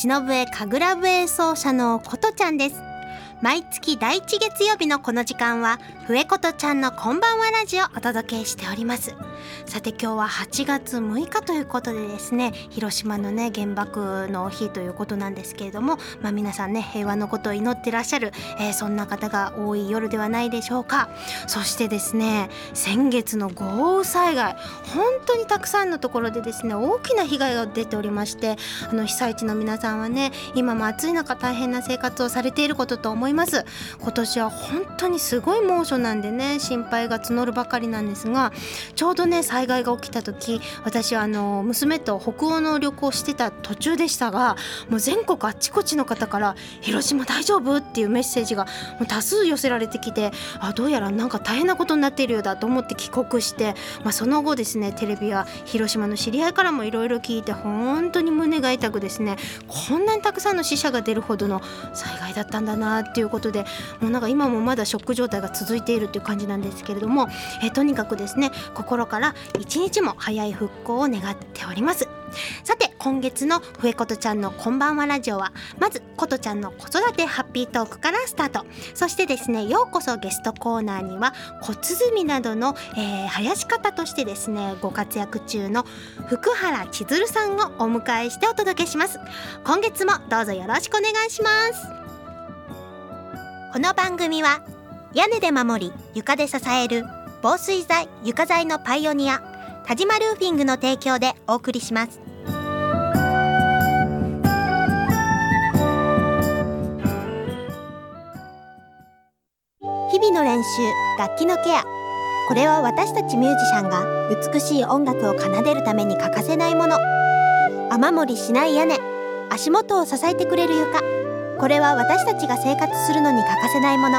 は篠笛神楽笛奏者のことちゃんです。毎月第1月曜日のこの時間は笛ことちゃんのこんばんはラジオをお届けしております。さて今日は8月6日ということでですね広島のね原爆の日ということなんですけれどもまあ皆さんね平和のことを祈ってらっしゃる、えー、そんな方が多い夜ではないでしょうか。そしてですね先月の豪雨災害本当にたくさんのところでですね大きな被害が出ておりましてあの被災地の皆さんはね今も暑い中大変な生活をされていることと思いいます今年は本当にすごい猛暑なんでね心配が募るばかりなんですがちょうどね災害が起きた時私はあの娘と北欧の旅行してた途中でしたがもう全国あっちこっちの方から「広島大丈夫?」っていうメッセージがもう多数寄せられてきてあどうやらなんか大変なことになっているようだと思って帰国して、まあ、その後ですねテレビや広島の知り合いからもいろいろ聞いて本当に胸が痛くですねこんなにたくさんの死者が出るほどの災害だったんだなっていうことでもうなんか今もまだショック状態が続いているっていう感じなんですけれども、えとにかくですね心から一日も早い復興を願っております。さて今月の笛ことちゃんのこんばんはラジオはまずことちゃんの子育てハッピートークからスタート。そしてですねようこそゲストコーナーには小鼓などの、えー、生やし方としてですねご活躍中の福原千鶴さんをお迎えしてお届けします。今月もどうぞよろしくお願いします。この番組は屋根で守り床で支える防水材床材のパイオニア田島ルーフィングの提供でお送りします。日々の練習楽器のケア。これは私たちミュージシャンが美しい音楽を奏でるために欠かせないもの。雨漏りしない屋根。足元を支えてくれる床。これは私たちが生活するのに欠かせないもの。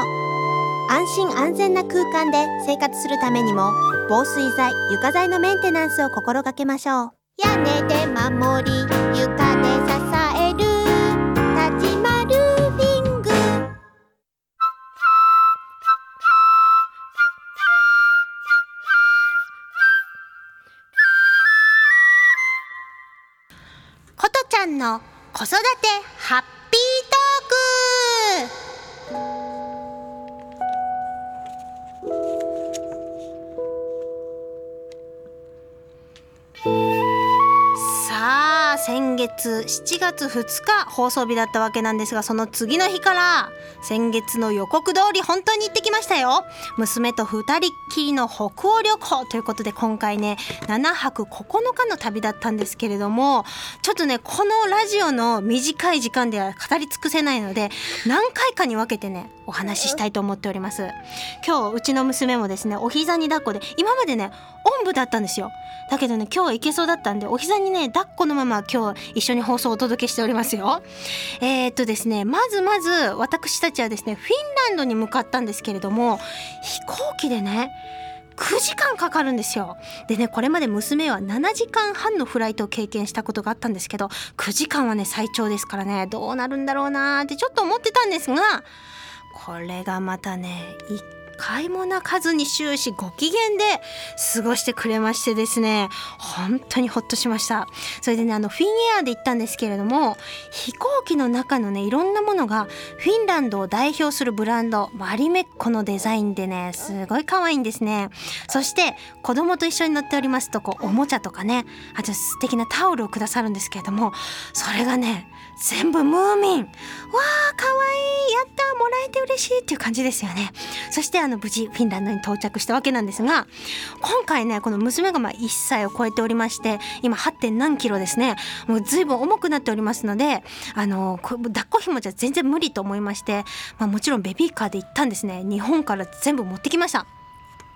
安心安全な空間で生活するためにも防水材床材のメンテナンスを心がけましょう。屋根で守り床で支える。田島ルーフィング。ことちゃんの子育てハッピーーク先月7月2日放送日だったわけなんですがその次の日から先月の予告通り本当に行ってきましたよ。娘と2人っきりの北欧旅行。ということで今回ね7泊9日の旅だったんですけれどもちょっとねこのラジオの短い時間では語り尽くせないので何回かに分けてねお話ししたいと思っております。今日うちの娘もですねお膝に抱っこで今までねおんぶだったんですよ。だけどね今日は行けそうだったんでお膝にね抱っこのまま今日一緒に放送をお届けしておりますよ。えー、っとですねまずまず私たちはですねフィンランドに向かったんですけれども飛行機でね9時間かかるんですよ。でねこれまで娘は7時間半のフライトを経験したことがあったんですけど9時間はね最長ですからねどうなるんだろうなーってちょっと思ってたんですがこれがまたね一回も泣かずに終始ご機嫌で過ごしてくれましてですね本当にほっとしました。それでねあのフィンエアで行ったんですけれども飛行機の中のねいろんなものがフィンランドを代表するブランドマリメッコのデザインでねすごい可愛いんですね。そして子供と一緒に乗っておりますとこうおもちゃとかねあと素敵なタオルをくださるんですけれどもそれがね全部ムーミン。わあかわいい。やったもらえて嬉しいっていう感じですよね。そしてあの無事フィンランドに到着したわけなんですが今回ねこの娘がまあ1歳を超えておりまして今 8. 点何キロですね。もう随分重くなっておりますのであの抱っこ紐じゃ全然無理と思いまして、まあ、もちろんベビーカーで行ったんですね。日本から全部持ってきました。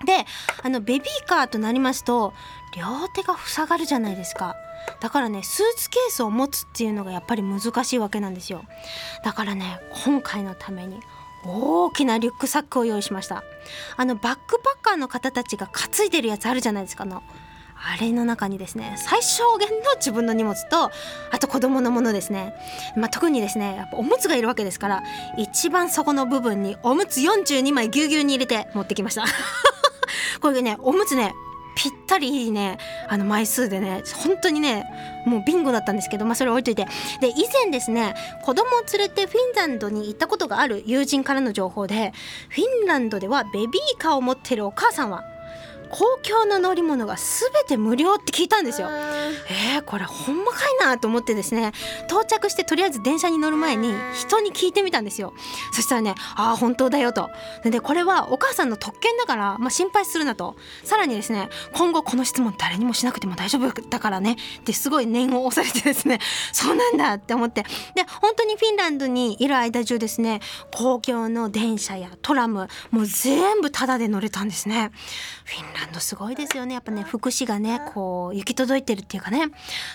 であのベビーカーとなりますと両手が塞がるじゃないですか。だからねスーツケースを持つっていうのがやっぱり難しいわけなんですよ。だからね今回のために大きなリュックサックを用意しました。あのバックパッカーの方たちが担いでるやつあるじゃないですかのあれの中にですね最小限の自分の荷物とあと子供のものですね、まあ、特にですねやっぱおむつがいるわけですから一番底の部分におむつ42枚ぎゅうぎゅうに入れて持ってきました。これねおむつねぴったりいいねあの枚数でね本当にねもうビンゴだったんですけど、まあ、それ置いといて。で以前ですね子供を連れてフィンランドに行ったことがある友人からの情報でフィンランドではベビーカーを持ってるお母さんは公共の乗り物が全て無料って聞いたんですよ。えー、これほんまかいなと思ってですね到着してとりあえず電車に乗る前に人に聞いてみたんですよ。そしたらね「ああ本当だよ」と。でこれはお母さんの特権だから、まあ、心配するなとさらにですね今後この質問誰にもしなくても大丈夫だからねってすごい念を押されてですねそうなんだって思ってで本当にフィンランドにいる間中ですね公共の電車やトラムもう全部タダで乗れたんですね。フィンランドすごいですよね。やっぱね福祉がねこう行き届いてるっていうかね。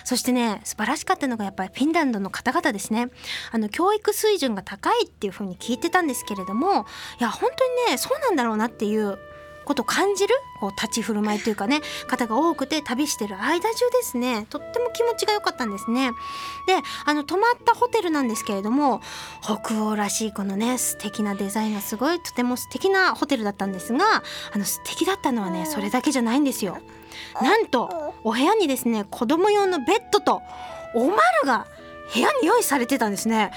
そしてね素晴らしかったのがやっぱりフィンランドの方々ですね。あの教育水準が高いっていうふうに聞いてたんですけれどもいや本当にねそうなんだろうなっていうことを感じるこう立ち振る舞いというかね方が多くて旅してる間中ですねとっても気持ちが良かったんですね。であの泊まったホテルなんですけれども北欧らしいこのね素敵なデザインがすごいとても素敵なホテルだったんですがあの素敵だったのはねそれだけじゃないんですよ。なんとお部屋にですね子供用のベッドとおまるが部屋に用意されてたんですね。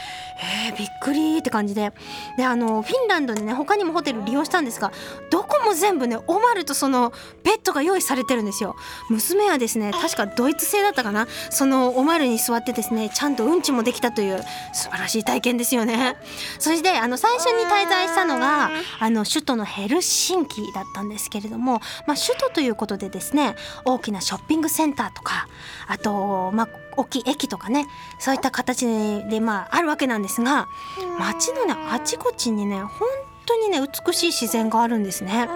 えー、びっくりって感じでであのフィンランドでね他にもホテル利用したんですがどこも全部ねオマルとそのベッドが用意されてるんですよ。娘はですね確かドイツ製だったかな？そのオマルに座ってですねちゃんとうんちもできたという素晴らしい体験ですよね。そしてあの最初に滞在したのがあの首都のヘルシンキだったんですけれども、まあ、首都ということでですね大きなショッピングセンターとかあとまあ大きい駅とかねそういった形でまああるわけなんですが街のねあちこちにね本当にね美しい自然があるんですね。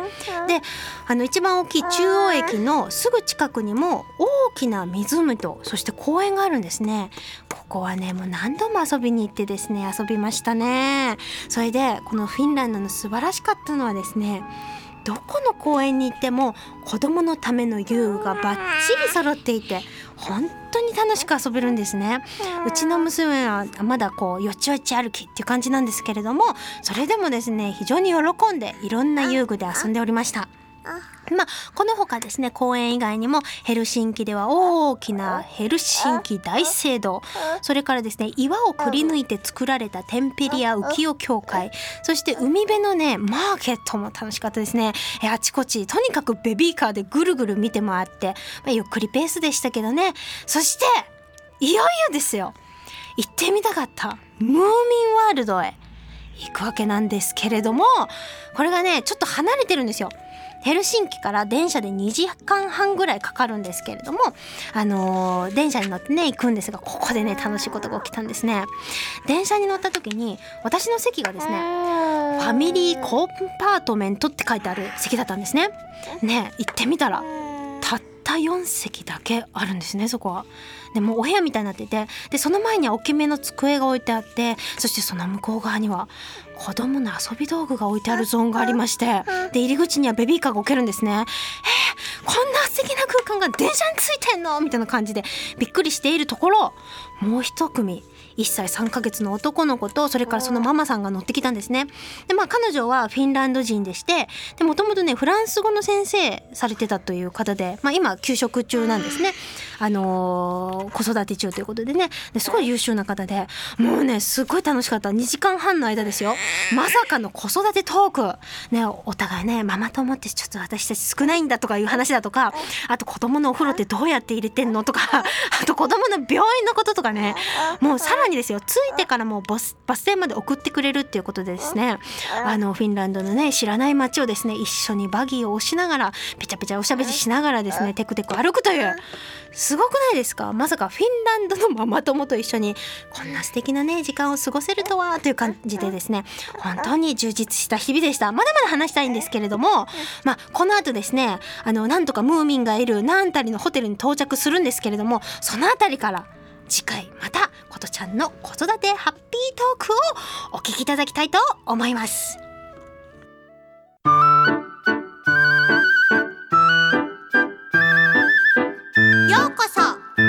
であの一番大きい中央駅のすぐ近くにも大きな湖とそして公園があるんですね。ここはねもう何度も遊びに行ってですね遊びましたね。それでこのフィンランドの素晴らしかったのはですねどこの公園に行っても子供のための遊具がバッチリ揃っていて本当に楽しく遊べるんですね。うちの娘はまだこうよちよち歩きっていう感じなんですけれどもそれでもですね非常に喜んでいろんな遊具で遊んでおりましたまあ、この他ですね公園以外にもヘルシンキでは大きなヘルシンキ大聖堂それからですね岩をくり抜いて作られたテンペリア浮世協会そして海辺のねマーケットも楽しかったですね。えあちこちとにかくベビーカーでぐるぐる見て回って、まあ、ゆっくりペースでしたけどね。そしていよいよですよ。行ってみたかったムーミンワールドへ行くわけなんですけれどもこれがねちょっと離れてるんですよ。ヘルシンキから電車で2時間半ぐらいかかるんですけれども、あのー、電車に乗ってね行くんですがここでね楽しいことが起きたんですね。電車に乗った時に私の席がですねファミリーコーパートメントって書いてある席だったんですね。ね行ってみたらたった4席だけあるんですねそこは。でもお部屋みたいになっててでその前には大きめの机が置いてあってそしてその向こう側には子供の遊び道具が置いてあるゾーンがありましてで入り口にはベビーカーが置けるんですね。えー、こんな素敵な空間が電車についてんのみたいな感じでびっくりしているところもう一組1歳3ヶ月の男の子とそれからそのママさんが乗ってきたんですね。でまあ彼女はフィンランド人でしてもともとねフランス語の先生されてたという方で、まあ、今休職中なんですね。あのー、子育て中ということでね。ですごい優秀な方で。もうねすごい楽しかった。2時間半の間ですよ。まさかの子育てトーク。ねお互いねママ友ってちょっと私たち少ないんだとかいう話だとかあと子供のお風呂ってどうやって入れてんのとかあと子供の病院のこととかね。もうさらにですよ。着い。てからもうバスバス停まで送ってくれるっていうことでですね。あのフィンランドのね知らない街をですね一緒にバギーを押しながらぺちゃぺちゃおしゃべりしながらですねテクテク歩くというすごくないですか？まさかフィンランドのママ友と一緒にこんな素敵なね時間を過ごせるとはという感じでですね。本当に充実した日々でした。まだまだ話したいんですけれどもまあこの後ですねあのなんとかムーミンがいる何たりのホテルに到着するんですけれどもその辺りから次回またことちゃんの子育てハッピートークをお聞きいただきたいと思います。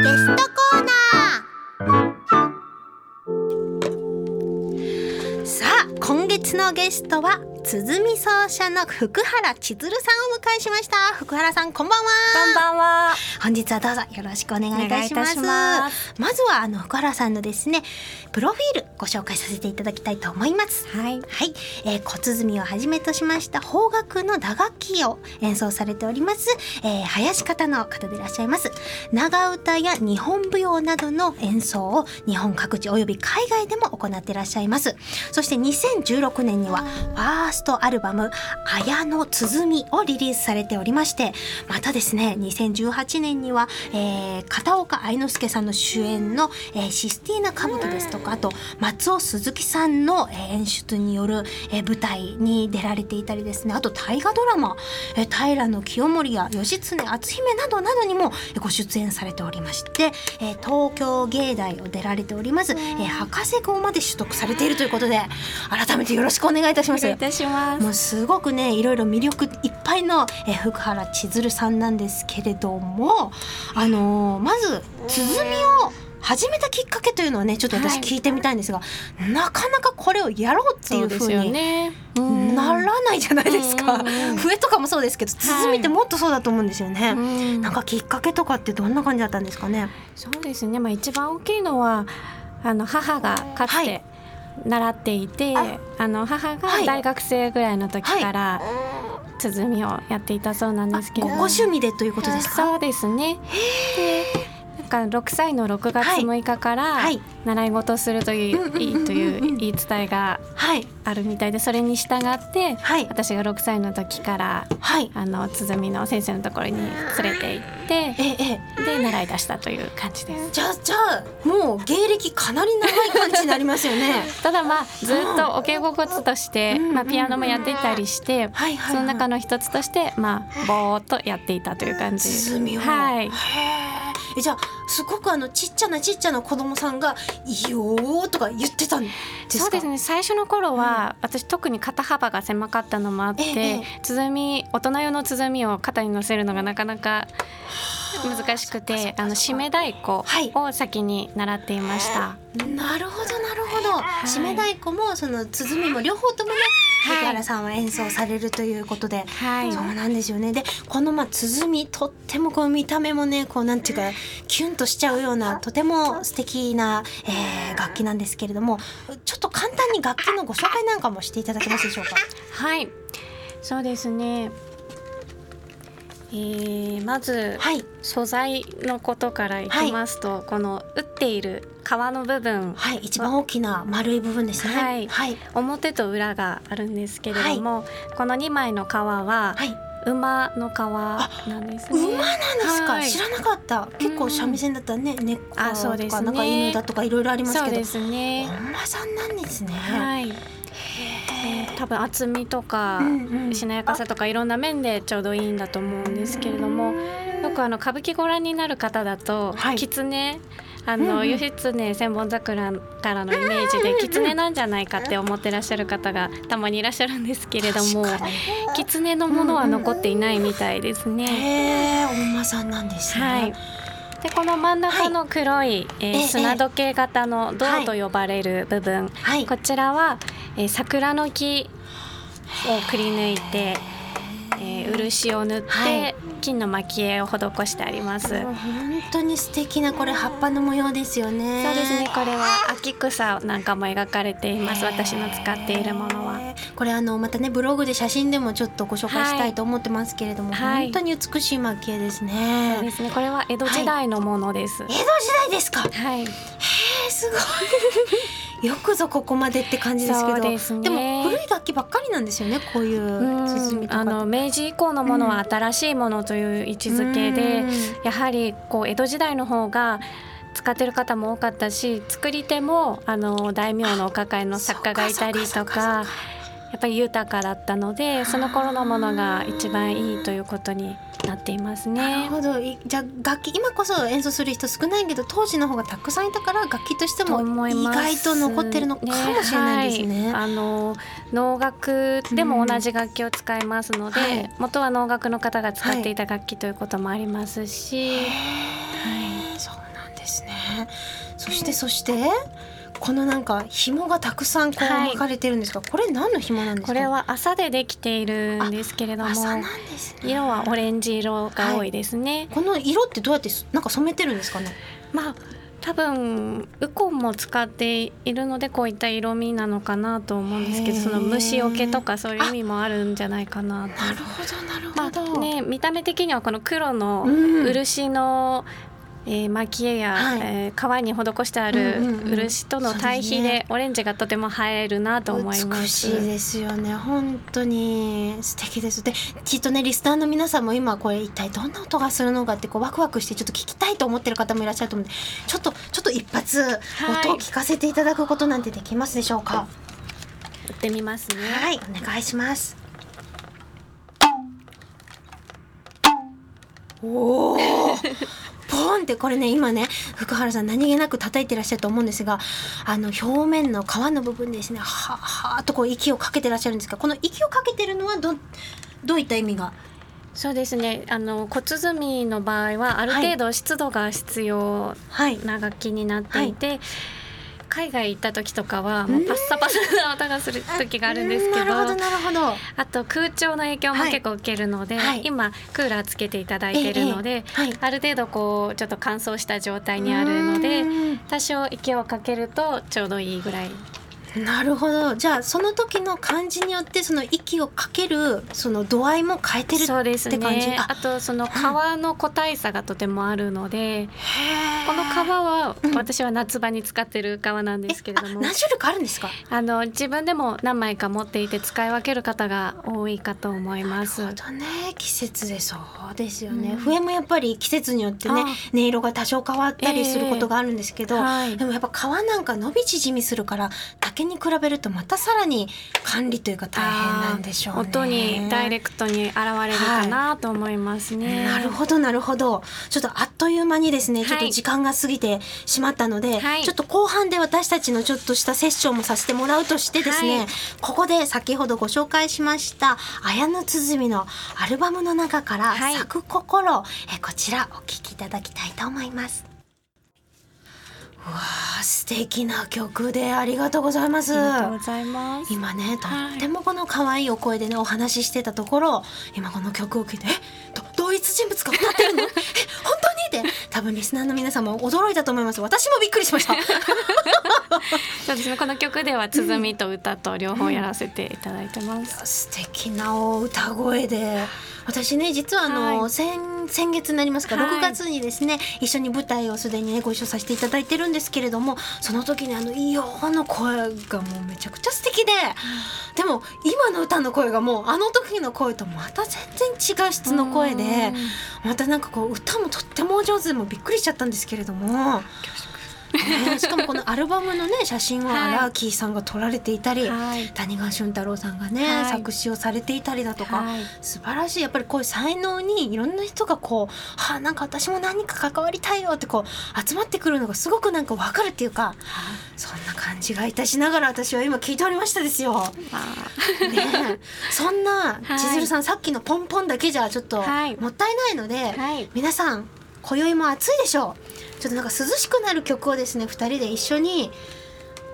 ゲストコーナー。さあ今月のゲストは鼓奏者の福原千鶴さんをお迎えしました福原さんこんばんはこんばんは本日はどうぞよろしくお願いいたしますまずはあの福原さんのですねプロフィールご紹介させていただきたいと思いますはいはい、えー、小鼓をはじめとしました邦楽の打楽器を演奏されております、えー、林方の方でいらっしゃいます長唄や日本舞踊などの演奏を日本各地および海外でも行っていらっしゃいますそして2016年にはファーストアルバム「綾の鼓」をリリースされておりましてまたですね2018年には、えー、片岡愛之助さんの主演の、えー、システィーナ・カブトですとかあと松尾鈴木さんの、えー、演出による、えー、舞台に出られていたりですねあと大河ドラマ「えー、平清盛」や義経篤姫などなどにもご出演されておりまして、えー、東京芸大を出られております、えー、博士号まで取得されているということで改めてよろしくお願いいたします。します。もうすごくねいろいろ魅力いっぱいの、えー、福原千鶴さんなんですけれどもあのーまず鼓を始めたきっかけというのはねちょっと私はい。聞いてみたいんですが、なかなかこれをやろうっていうふそうにね。ならないじゃないですか、笛とかもそうですけど鼓ってもっとそうだと思うんですよね、うん。なんかきっかけとかってどんな感じだったんですかね？そうですね。まあ一番大きいのはあの母がかつはい。て習っていて、ああの母がはい。大学生ぐらいの時から鼓をやっていたそうなんですけど。ご趣味でということですか？そうですね。でか6歳の6月はい。6日からはい。習い事をするといういいという言い伝えがはい。あるみたいでそれに従ってはい。私が6歳の時からはい。あの鼓の先生のところに連れて行ってで習い出したという感じです。じゃあじゃあもう芸歴かなり長い感じになりますよね。ただまあずっとお稽古コツとして、うんまあ、ピアノもやっていたりして、その中の一つとしてまあぼーっとやっていたという感じ。はいじゃあすごくあのちっちゃなちっちゃな子供さんが「いいよー」とか言ってたんですか？そうですね。最初の頃は、私特に肩幅が狭かったのもあって、ええ鼓大人用の鼓を肩に乗せるのがなかなか難しくてあの締め太鼓はいを先に習っていました。なるほどなるほど、い。締め太鼓もその鼓も両方ともねはい。福原さんは演奏されるということで、はい。そうなんですよね。でこのまあ鼓とってもこう見た目もねこうなんていうかキュンとしちゃうようなとても素敵な、えー楽器なんですけれどもちょっと簡単に楽器のご紹介なんかもしていただけますでしょうか？はい、そうですね。えー、まずはい。素材のことからいきますと、この打っている皮の部分。はい一番大きな丸い部分ですね。はい。はい、表と裏があるんですけれども、この2枚の皮ははい馬の皮なんですね。馬なんですか、はい。知らなかった。結構三味線だったらね。うですね。かなんか犬だとかいろいろありますけど。ですね。本間さんなんですね。はい。えー。多分厚みとか、しなやかさとかいろんな面でちょうどいいんだと思うんですけれどもよくあの歌舞伎ご覧になる方だと、はい。狐あうんうん。の義経千本桜からのイメージで狐なんじゃないかって思ってらっしゃる方がたまにいらっしゃるんですけれども狐のものは残っていないみたいですね。へえ、本間さんなんですね。はい。でこの真ん中の黒い、えーええ砂時計型の銅と呼ばれる部分、はい。こちらは、えー桜の木をくり抜いて、えー漆を塗って、はい金の蒔絵を施してあります。本当に素敵なこれ葉っぱの模様ですよね。ですね。これは秋草なんかも描かれています。私の使っているものは。これあのまたねブログで写真でもちょっとご紹介したいと思ってますけれども、はい本当に美しい蒔絵ですそうね。ですね。これは江戸時代のものです。江戸時代ですか？はい。えー、すごい。よくぞここまでって感じですけど。ですねも古い楽器ばっかりなんですよね。こういううん鼓とか。あの明治以降のものは新しいものという位置づけで、うんやはりこう江戸時代の方が使ってる方も多かったし作り手もあの大名のお抱えの作家がいたりとかやっぱり豊かだったのでその頃のものが一番いいということになっていますなるね。ほど。いじゃあ楽器今こそ演奏する人少ないけど当時の方がたくさんいたから楽器としてとも意外と残ってるのかもしれないですね。はい。あの能楽でも同じ楽器を使いますので、はい。元は能楽の方が使っていた楽器ということもありますし、へー。そうなんですね。そしてそして？このなんか紐がたくさんこうはい。巻かれてるんですが、これ何の紐なんですか？これは朝でできているんですけれどもね。色はオレンジ色が多いですね、この色ってどうやってなんか染めてるんですかね？まあ多分ウコンも使っているのでこういった色味なのかなと思うんですけどその虫除けとかそういう意味もあるんじゃないかなと。なるほどなるまほど、あね、見た目的にはこの黒のうん。漆の、えー、蒔絵や、はい。えー革に施してある漆との対比でオレンジがとても映えるなと思います。美しいですよね。本当に。素敵です。できっとねリスナーの皆さんも今これ一体どんな音がするのかってこうワクワクしてちょっと聞きたいと思ってる方もいらっしゃると思うんでちょっとちょっと一発音を聞かせていただくことなんてできますでしょうか？打ってみますね。はいお願いします。おお ポンってこれね今ね福原さん何気なく叩いてらっしゃると思うんですがあの表面の皮の部分ですねははーっとこう息をかけてらっしゃるんですがこの息をかけてるのはどどういった意味が？そうですね。あの骨積みの場合はある程度湿度が必要はい。な楽器になっていて、海外行った時とかはもうパッサパサな音がする時があるんですけどあと空調の影響も結構受けるので、はい。今クーラーつけていただいているので、ええはい。ある程度こうちょっと乾燥した状態にあるのでうん。多少息をかけるとちょうどいいぐらいなるほど。じゃあその時の感じによってその息をかけるその度合いも変えてるそうですって感じね。あ。あとその皮の個体差がとてもあるので、へー。この皮はうん私は夏場に使ってる皮なんですけれども、えあ何種類かあるんですか？あの自分でも何枚か持っていて使い分ける方が多いかと思います。なるほどね。季節でそうですよね、うん。笛もやっぱり季節によってねあ。音色が多少変わったりすることがあるんですけど、はい。でもやっぱ皮なんか伸び縮みするから竹に比べるとまたさらに管理というか大変なんでしょうね。音にダイレクトに現れるかなと思いますね。なるほどなるほど。ちょっとあっという間にですね、はい。ちょっと時間が過ぎてしまったので、はい。ちょっと後半で私たちのちょっとしたセッションもさせてもらうとしてですね、はい。ここで先ほどご紹介しました綾野鼓のアルバムの中から「はい。咲く心」えこちらお聴きいただきたいと思います。うわー素敵な曲でありがとうございます。ありがとうございます。今ねとはいってもこの可愛いお声でねお話ししてたところ今この曲を聴いて「えど同一人物が歌ってるの？え本当に?」って。多分リスナーの皆さんも驚いたと思います。私もびっくりしました。そうですね。この曲では鼓と歌と両方やらせていただいてます。素敵なお歌声で。私ね実はあの、はい。先先月になりますか、はい。6月にですね一緒に舞台をすでにねご一緒させていただいてるんですけれどもその時にあのイオの声がもうめちゃくちゃ素敵ででも今の歌の声がもうあの時の声とまた全然違う質の声でまたなんかこう歌もとってもお上手でもうびっくりしちゃったんですけれども。ねしかもこのアルバムのね写真ははい。アラーキーさんが撮られていたり、はい。谷川俊太郎さんがね、はい。作詞をされていたりだとか、はい。素晴らしい。やっぱりこういう才能にいろんな人がこう「はあなんか私も何か関わりたいよ」ってこう集まってくるのがすごくなんかわかるっていうかそんな感じがいたしながら私は今聞いておりましたですよ。あ。ねえ。そんなはい。千鶴さん、さっきのポンポンだけじゃちょっとはい。もったいないので。皆さん今宵も暑いでしょうちょっとなんか涼しくなる曲をですね2人で一緒に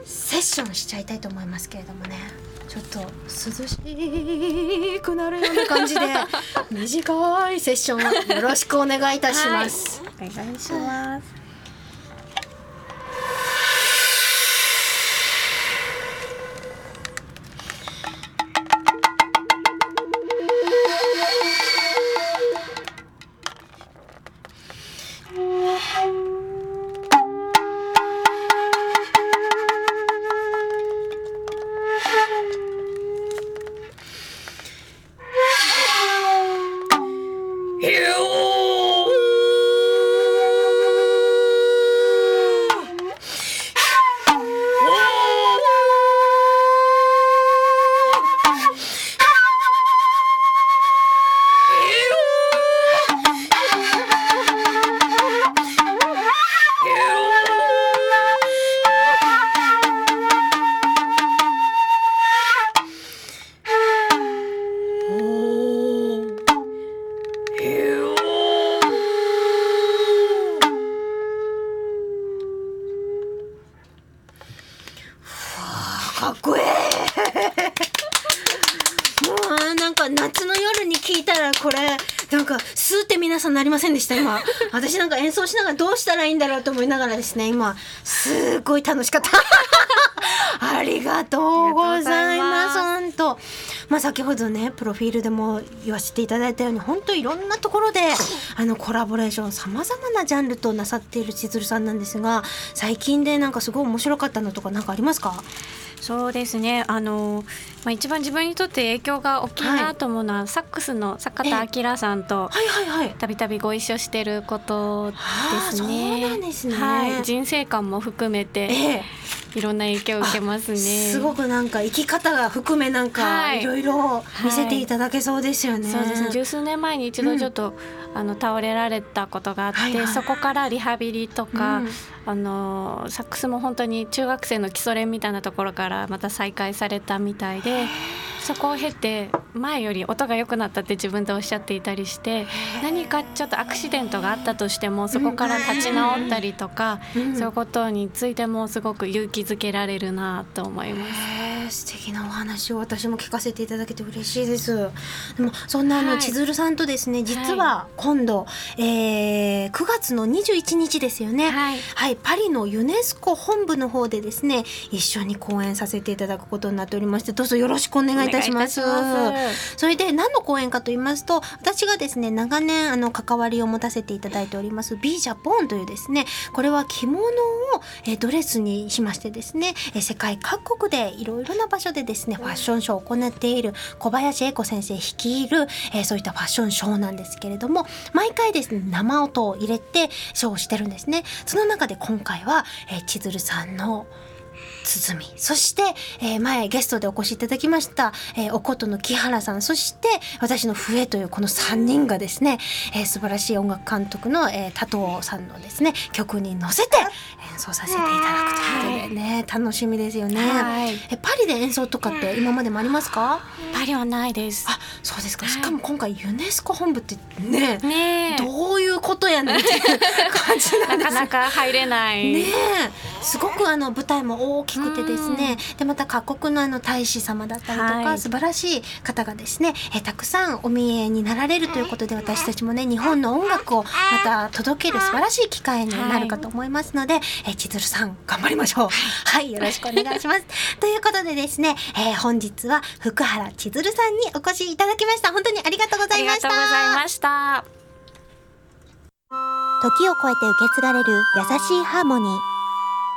セッションしちゃいたいと思いますけれどもねちょっと涼しくなるような感じで 短いセッションをよろしくお願いいたします。お願いします。今私なんか演奏しながらどうしたらいいんだろうと思いながらですね今すごい楽しかった。ありがとうございます。本当。まあ先ほどねプロフィールでも言わせていただいたように本当いろんなところであのコラボレーションさまざまなジャンルとなさっている千鶴さんなんですが最近でなんかすごい面白かったのとか何かありますか？そうですね。あの、まあ、一番自分にとって影響が大きいなと思うのは、はい、サックスの坂田明さんとたびたびご一緒してることですね。そうなんですね、はい、人生観も含めて、ええ。いろんな影響を受けますね。すごくなんか生き方が含めなんかい。ろいろ見せていただけそうですよね。はいはい、そうですね。十数年前に一度ちょっと、うん、あの倒れられたことがあって、はいはい、そこからリハビリとか、うん、あのサックスも本当に中学生の基礎練みたいなところからまた再開されたみたいで。そこを経て前より音が良くなったって自分でおっしゃっていたりして何かちょっとアクシデントがあったとしてもそこから立ち直ったりとか、そういうことについてもすごく勇気づけられるなと思います。素敵なお話を私も聞かせていただけて嬉しいです。でもそんなあの、千鶴さんとですね実は今度、はい、えー、9月の21日ですよね、はい、はい、パリのユネスコ本部の方でですね一緒に講演させていただくことになっておりましてどうぞよろしくお願いいたします。それで何の講演かと言いますと私がですね長年あの関わりを持たせていただいておりますビージャポンというですねこれは着物を、えドレスにしましてですね、え世界各国でいろいろな場所でですねファッションショーを行っている小林恵子先生率いる、えそういったファッションショーなんですけれども毎回ですね生音を入れてショーをしてるんですね。その中で今回は、え千鶴さんの鼓。そして、えー、前ゲストでお越しいただきました、えー、おことの木原さん。そして私の笛というこの3人がですね、えー、素晴らしい音楽監督の、えー、多藤さんのですね曲に乗せて演奏させていただくということでね、はい、楽しみですよね、はい、えパリで演奏とかって今までもありますか？パリはないです。あそうですか。しかも今回ユネスコ本部ってねねどういうことやねんっていう 感じなんです。なかなか入れない。ねすごくあの舞台も大きくてですね。でまた各国のあの大使様だったりとか、はい、素晴らしい方がですねえたくさんお見えになられるということで私たちもね日本の音楽をまた届ける素晴らしい機会になるかと思いますので、はい、え千鶴さん頑張りましょう。はいよろしくお願いします。ということでですね、えー、本日は福原千鶴さんにお越しいただきました。本当にありがとうございました。ありがとうございました。時を超えて受け継がれる優しいハーモニー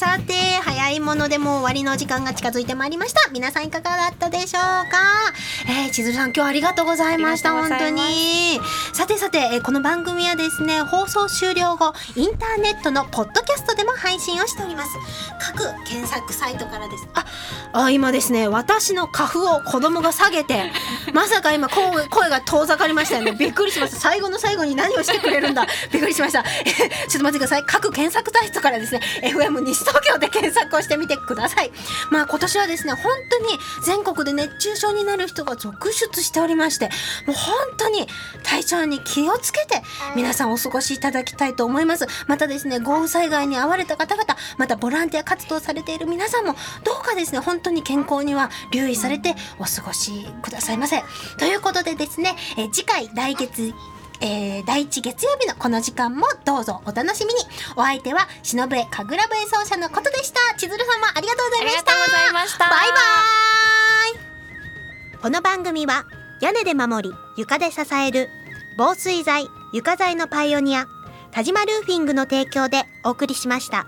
さて早いものでも終わりの時間が近づいてまいりました。皆さんいかがだったでしょうか？えー、千鶴さん今日ありがとうございました本当に。さてさて、えー、この番組はですね放送終了後インターネットのポッドキャストでも配信をしております。各検索サイトからです。ああ今ですね私の花粉を子供が下げて まさか今声が遠ざかりましたよね。びっくりしました。最後の最後に何をしてくれるんだ。びっくりしました、えー、ちょっと待ってください。各検索サイトからですね FM 西東京で検索をしてみてください。まあ今年はですね本当に全国で熱中症になる人が続出しておりましてもう本当に体調に気をつけて皆さんお過ごしいただきたいと思います。またですね豪雨災害に遭われた方々またボランティア活動されている皆さんもどうかですね本当に健康には留意されてお過ごしくださいませ。ということでですね、え次回来月えー、第1月曜日のこの時間もどうぞお楽しみに。お相手は忍笛神楽笛奏者のことでした。千鶴様ありがとうございました。ありがとうございました。バイバイ。この番組は屋根で守り床で支える防水材床材のパイオニア田島ルーフィングの提供でお送りしました。